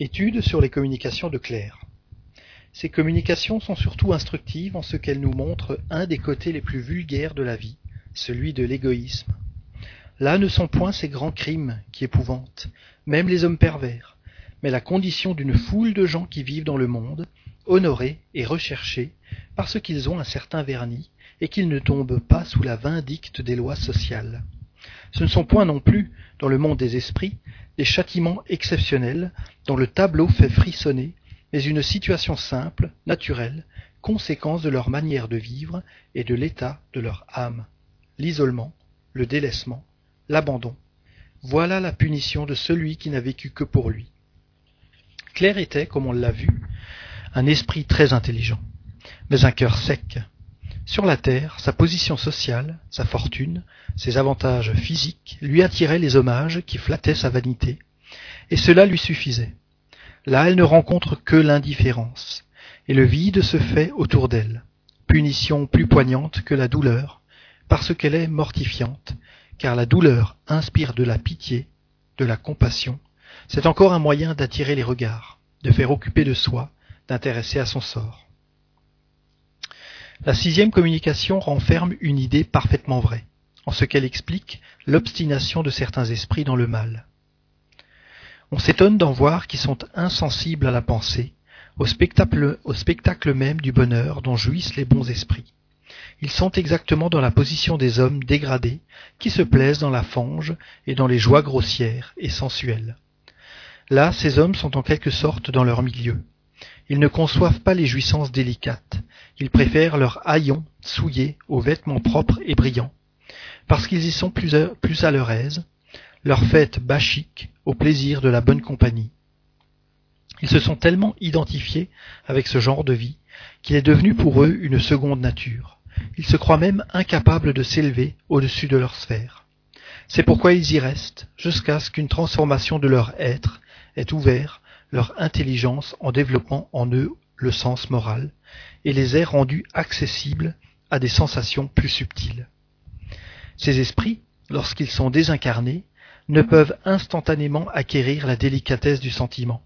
Étude sur les communications de Claire. Ces communications sont surtout instructives en ce qu'elles nous montrent un des côtés les plus vulgaires de la vie, celui de l'égoïsme. Là ne sont point ces grands crimes qui épouvantent, même les hommes pervers, mais la condition d'une foule de gens qui vivent dans le monde, honorés et recherchés, parce qu'ils ont un certain vernis, et qu'ils ne tombent pas sous la vindicte des lois sociales. Ce ne sont point non plus, dans le monde des esprits, des châtiments exceptionnels dont le tableau fait frissonner, mais une situation simple, naturelle, conséquence de leur manière de vivre et de l'état de leur âme. L'isolement, le délaissement, l'abandon. Voilà la punition de celui qui n'a vécu que pour lui. Claire était, comme on l'a vu, un esprit très intelligent, mais un cœur sec. Sur la terre, sa position sociale, sa fortune, ses avantages physiques lui attiraient les hommages qui flattaient sa vanité, et cela lui suffisait. Là, elle ne rencontre que l'indifférence, et le vide se fait autour d'elle, punition plus poignante que la douleur, parce qu'elle est mortifiante, car la douleur inspire de la pitié, de la compassion, c'est encore un moyen d'attirer les regards, de faire occuper de soi, d'intéresser à son sort. La sixième communication renferme une idée parfaitement vraie, en ce qu'elle explique l'obstination de certains esprits dans le mal. On s'étonne d'en voir qui sont insensibles à la pensée, au spectacle, au spectacle même du bonheur dont jouissent les bons esprits. Ils sont exactement dans la position des hommes dégradés qui se plaisent dans la fange et dans les joies grossières et sensuelles. Là, ces hommes sont en quelque sorte dans leur milieu. Ils ne conçoivent pas les jouissances délicates, ils préfèrent leurs haillons souillés aux vêtements propres et brillants, parce qu'ils y sont plus à, leur aise, leurs fêtes bachiques au plaisir de la bonne compagnie. Ils se sont tellement identifiés avec ce genre de vie qu'il est devenu pour eux une seconde nature. Ils se croient même incapables de s'élever au-dessus de leur sphère. C'est pourquoi ils y restent jusqu'à ce qu'une transformation de leur être ait ouvert leur intelligence en développant en eux le sens moral et les ait rendus accessibles à des sensations plus subtiles. Ces esprits, lorsqu'ils sont désincarnés, ne peuvent instantanément acquérir la délicatesse du sentiment,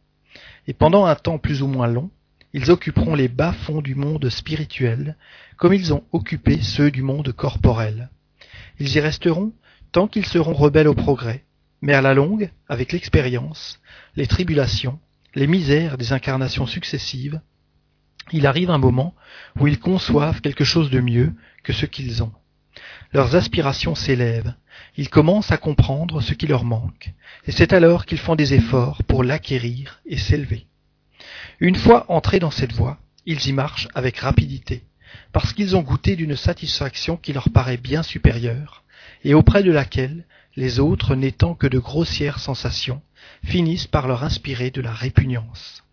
et pendant un temps plus ou moins long, ils occuperont les bas-fonds du monde spirituel comme ils ont occupé ceux du monde corporel. Ils y resteront tant qu'ils seront rebelles au progrès, mais à la longue, avec l'expérience, les tribulations, les misères des incarnations successives, il arrive un moment où ils conçoivent quelque chose de mieux que ce qu'ils ont. Leurs aspirations s'élèvent, ils commencent à comprendre ce qui leur manque, et c'est alors qu'ils font des efforts pour l'acquérir et s'élever. Une fois entrés dans cette voie, ils y marchent avec rapidité, parce qu'ils ont goûté d'une satisfaction qui leur paraît bien supérieure, et auprès de laquelle les autres n'étant que de grossières sensations, finissent par leur inspirer de la répugnance.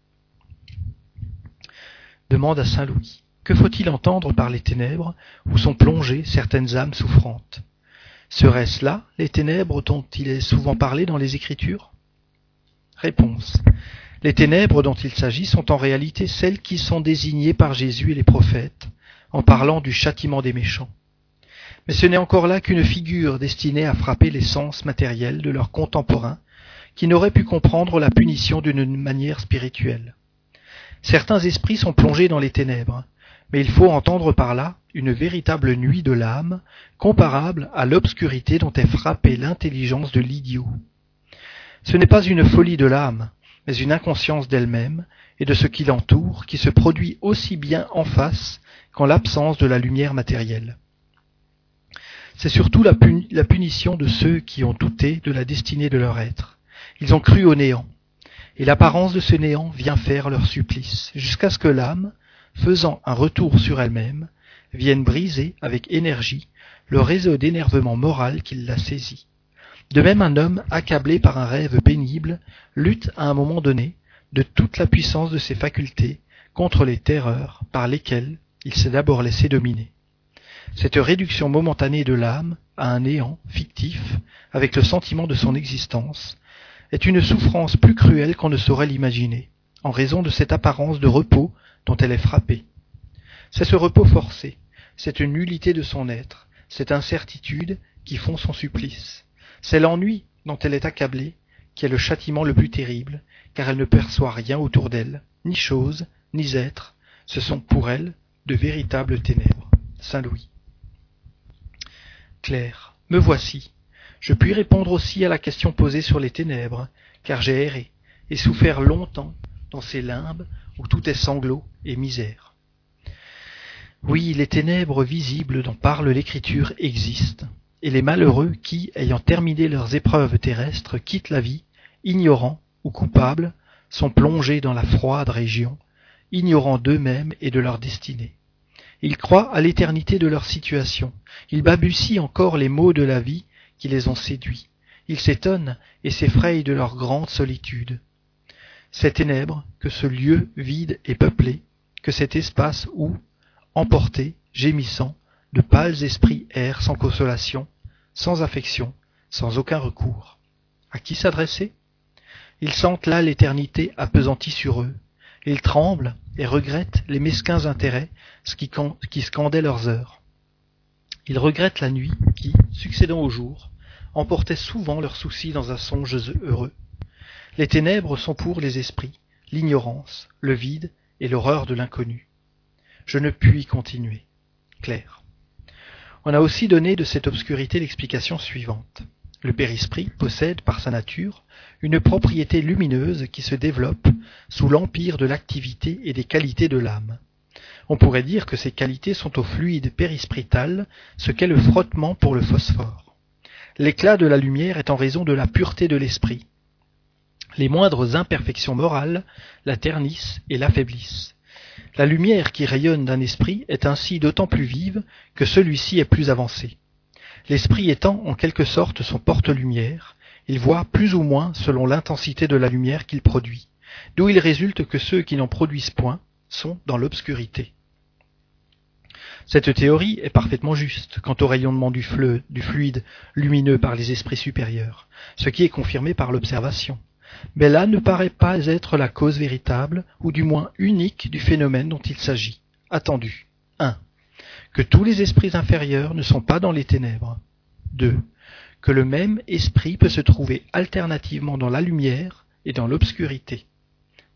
Demande à Saint Louis. Que faut-il entendre par les ténèbres où sont plongées certaines âmes souffrantes? Seraient-ce là les ténèbres dont il est souvent parlé dans les Écritures? Réponse. Les ténèbres dont il s'agit sont en réalité celles qui sont désignées par Jésus et les prophètes en parlant du châtiment des méchants. Mais ce n'est encore là qu'une figure destinée à frapper les sens matériels de leurs contemporains qui n'auraient pu comprendre la punition d'une manière spirituelle. Certains esprits sont plongés dans les ténèbres, mais il faut entendre par là une véritable nuit de l'âme, comparable à l'obscurité dont est frappée l'intelligence de l'idiot. Ce n'est pas une folie de l'âme, mais une inconscience d'elle-même et de ce qui l'entoure qui se produit aussi bien en face qu'en l'absence de la lumière matérielle. C'est surtout la, punition de ceux qui ont douté de la destinée de leur être. Ils ont cru au néant, et l'apparence de ce néant vient faire leur supplice, jusqu'à ce que l'âme, faisant un retour sur elle-même, vienne briser avec énergie le réseau d'énervement moral qui l'a saisi. De même un homme accablé par un rêve pénible lutte à un moment donné de toute la puissance de ses facultés contre les terreurs par lesquelles il s'est d'abord laissé dominer. Cette réduction momentanée de l'âme à un néant fictif, avec le sentiment de son existence, est une souffrance plus cruelle qu'on ne saurait l'imaginer, en raison de cette apparence de repos dont elle est frappée. C'est ce repos forcé, cette nullité de son être, cette incertitude qui font son supplice. C'est l'ennui dont elle est accablée qui est le châtiment le plus terrible, car elle ne perçoit rien autour d'elle, ni chose, ni être, ce sont pour elle de véritables ténèbres. Saint Louis. Me voici. Je puis répondre aussi à la question posée sur les ténèbres, car j'ai erré et souffert longtemps dans ces limbes où tout est sanglot et misère. Oui, les ténèbres visibles dont parle l'Écriture existent, et les malheureux qui, ayant terminé leurs épreuves terrestres, quittent la vie, ignorants ou coupables, sont plongés dans la froide région, ignorant d'eux-mêmes et de leur destinée. Ils croient à l'éternité de leur situation, ils balbutient encore les maux de la vie qui les ont séduits, ils s'étonnent et s'effrayent de leur grande solitude. Ces ténèbres, que ce lieu vide et peuplé, que cet espace où, emportés, gémissants, de pâles esprits errent sans consolation, sans affection, sans aucun recours. À qui s'adresser? Ils sentent là l'éternité appesantie sur eux. Ils tremblent et regrettent les mesquins intérêts qui, qui scandaient leurs heures. Ils regrettent la nuit qui, succédant au jour, emportait souvent leurs soucis dans un songe heureux. Les ténèbres sont pour les esprits, l'ignorance, le vide et l'horreur de l'inconnu. Je ne puis continuer. Claire. On a aussi donné de cette obscurité l'explication suivante. Le périsprit possède par sa nature une propriété lumineuse qui se développe sous l'empire de l'activité et des qualités de l'âme. On pourrait dire que ces qualités sont au fluide périsprital ce qu'est le frottement pour le phosphore. L'éclat de la lumière est en raison de la pureté de l'esprit. Les moindres imperfections morales la ternissent et l'affaiblissent. La lumière qui rayonne d'un esprit est ainsi d'autant plus vive que celui-ci est plus avancé. L'esprit étant en quelque sorte son porte-lumière, il voit plus ou moins selon l'intensité de la lumière qu'il produit, d'où il résulte que ceux qui n'en produisent point sont dans l'obscurité. Cette théorie est parfaitement juste quant au rayonnement du, du fluide lumineux par les esprits supérieurs, ce qui est confirmé par l'observation. Mais là ne paraît pas être la cause véritable, ou du moins unique, du phénomène dont il s'agit. Attendu. 1 que tous les esprits inférieurs ne sont pas dans les ténèbres. 2. Que le même esprit peut se trouver alternativement dans la lumière et dans l'obscurité.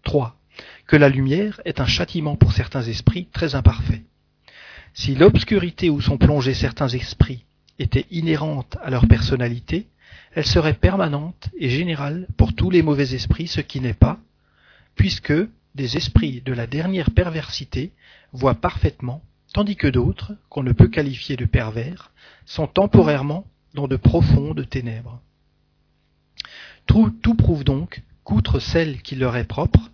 3. Que la lumière est un châtiment pour certains esprits très imparfaits. Si l'obscurité où sont plongés certains esprits était inhérente à leur personnalité, elle serait permanente et générale pour tous les mauvais esprits, ce qui n'est pas, puisque des esprits de la dernière perversité voient parfaitement tandis que d'autres, qu'on ne peut qualifier de pervers, sont temporairement dans de profondes ténèbres. Tout, prouve donc qu'outre celle qui leur est propre,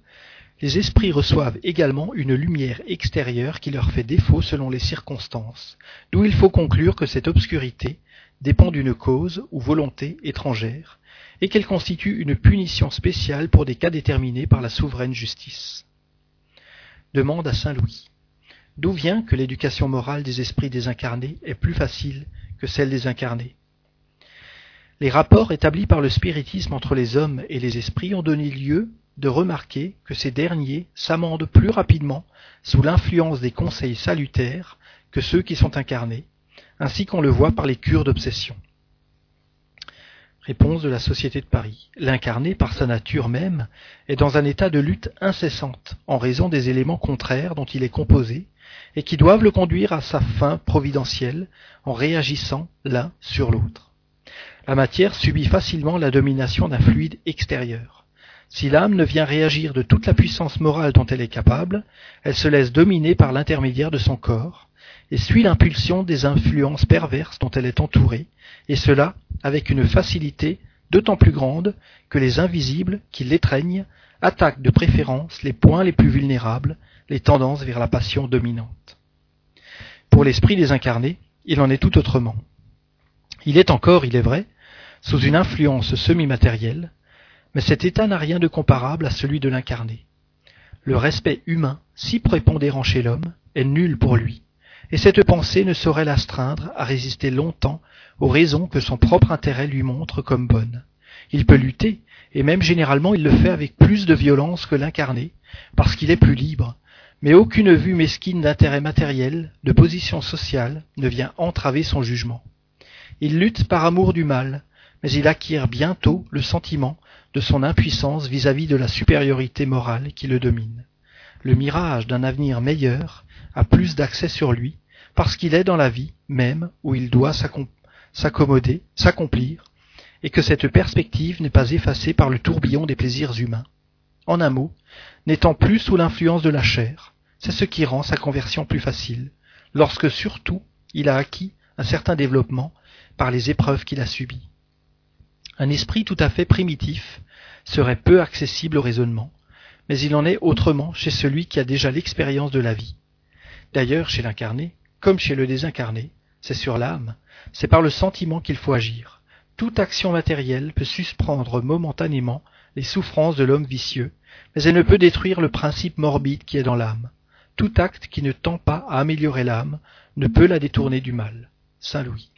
les esprits reçoivent également une lumière extérieure qui leur fait défaut selon les circonstances, d'où il faut conclure que cette obscurité dépend d'une cause ou volonté étrangère, et qu'elle constitue une punition spéciale pour des cas déterminés par la souveraine justice. Demande à Saint Louis. D'où vient que l'éducation morale des esprits désincarnés est plus facile que celle des incarnés? Les rapports établis par le spiritisme entre les hommes et les esprits ont donné lieu de remarquer que ces derniers s'amendent plus rapidement sous l'influence des conseils salutaires que ceux qui sont incarnés, ainsi qu'on le voit par les cures d'obsession. Réponse de la Société de Paris. L'incarné, par sa nature même, est dans un état de lutte incessante, en raison des éléments contraires dont il est composé, et qui doivent le conduire à sa fin providentielle en réagissant l'un sur l'autre. La matière subit facilement la domination d'un fluide extérieur. Si l'âme ne vient réagir de toute la puissance morale dont elle est capable, elle se laisse dominer par l'intermédiaire de son corps, et suit l'impulsion des influences perverses dont elle est entourée, et cela avec une facilité d'autant plus grande que les invisibles qui l'étreignent attaquent de préférence les points les plus vulnérables les tendances vers la passion dominante. Pour l'esprit désincarné, il en est tout autrement. Il est encore, il est vrai, sous une influence semi-matérielle, mais cet état n'a rien de comparable à celui de l'incarné. Le respect humain, si prépondérant chez l'homme, est nul pour lui, et cette pensée ne saurait l'astreindre à résister longtemps aux raisons que son propre intérêt lui montre comme bonnes. Il peut lutter, et même généralement il le fait avec plus de violence que l'incarné, parce qu'il est plus libre, mais aucune vue mesquine d'intérêt matériel, de position sociale, ne vient entraver son jugement. Il lutte par amour du mal, mais il acquiert bientôt le sentiment de son impuissance vis-à-vis de la supériorité morale qui le domine. Le mirage d'un avenir meilleur a plus d'accès sur lui parce qu'il est dans la vie même où il doit s'accommoder, s'accomplir, et que cette perspective n'est pas effacée par le tourbillon des plaisirs humains. En un mot, n'étant plus sous l'influence de la chair, c'est ce qui rend sa conversion plus facile, lorsque surtout il a acquis un certain développement par les épreuves qu'il a subies. Un esprit tout à fait primitif serait peu accessible au raisonnement, mais il en est autrement chez celui qui a déjà l'expérience de la vie. D'ailleurs, chez l'incarné, comme chez le désincarné, c'est sur l'âme, c'est par le sentiment qu'il faut agir. Toute action matérielle peut suspendre momentanément les souffrances de l'homme vicieux, mais elle ne peut détruire le principe morbide qui est dans l'âme. Tout acte qui ne tend pas à améliorer l'âme ne peut la détourner du mal. Saint Louis.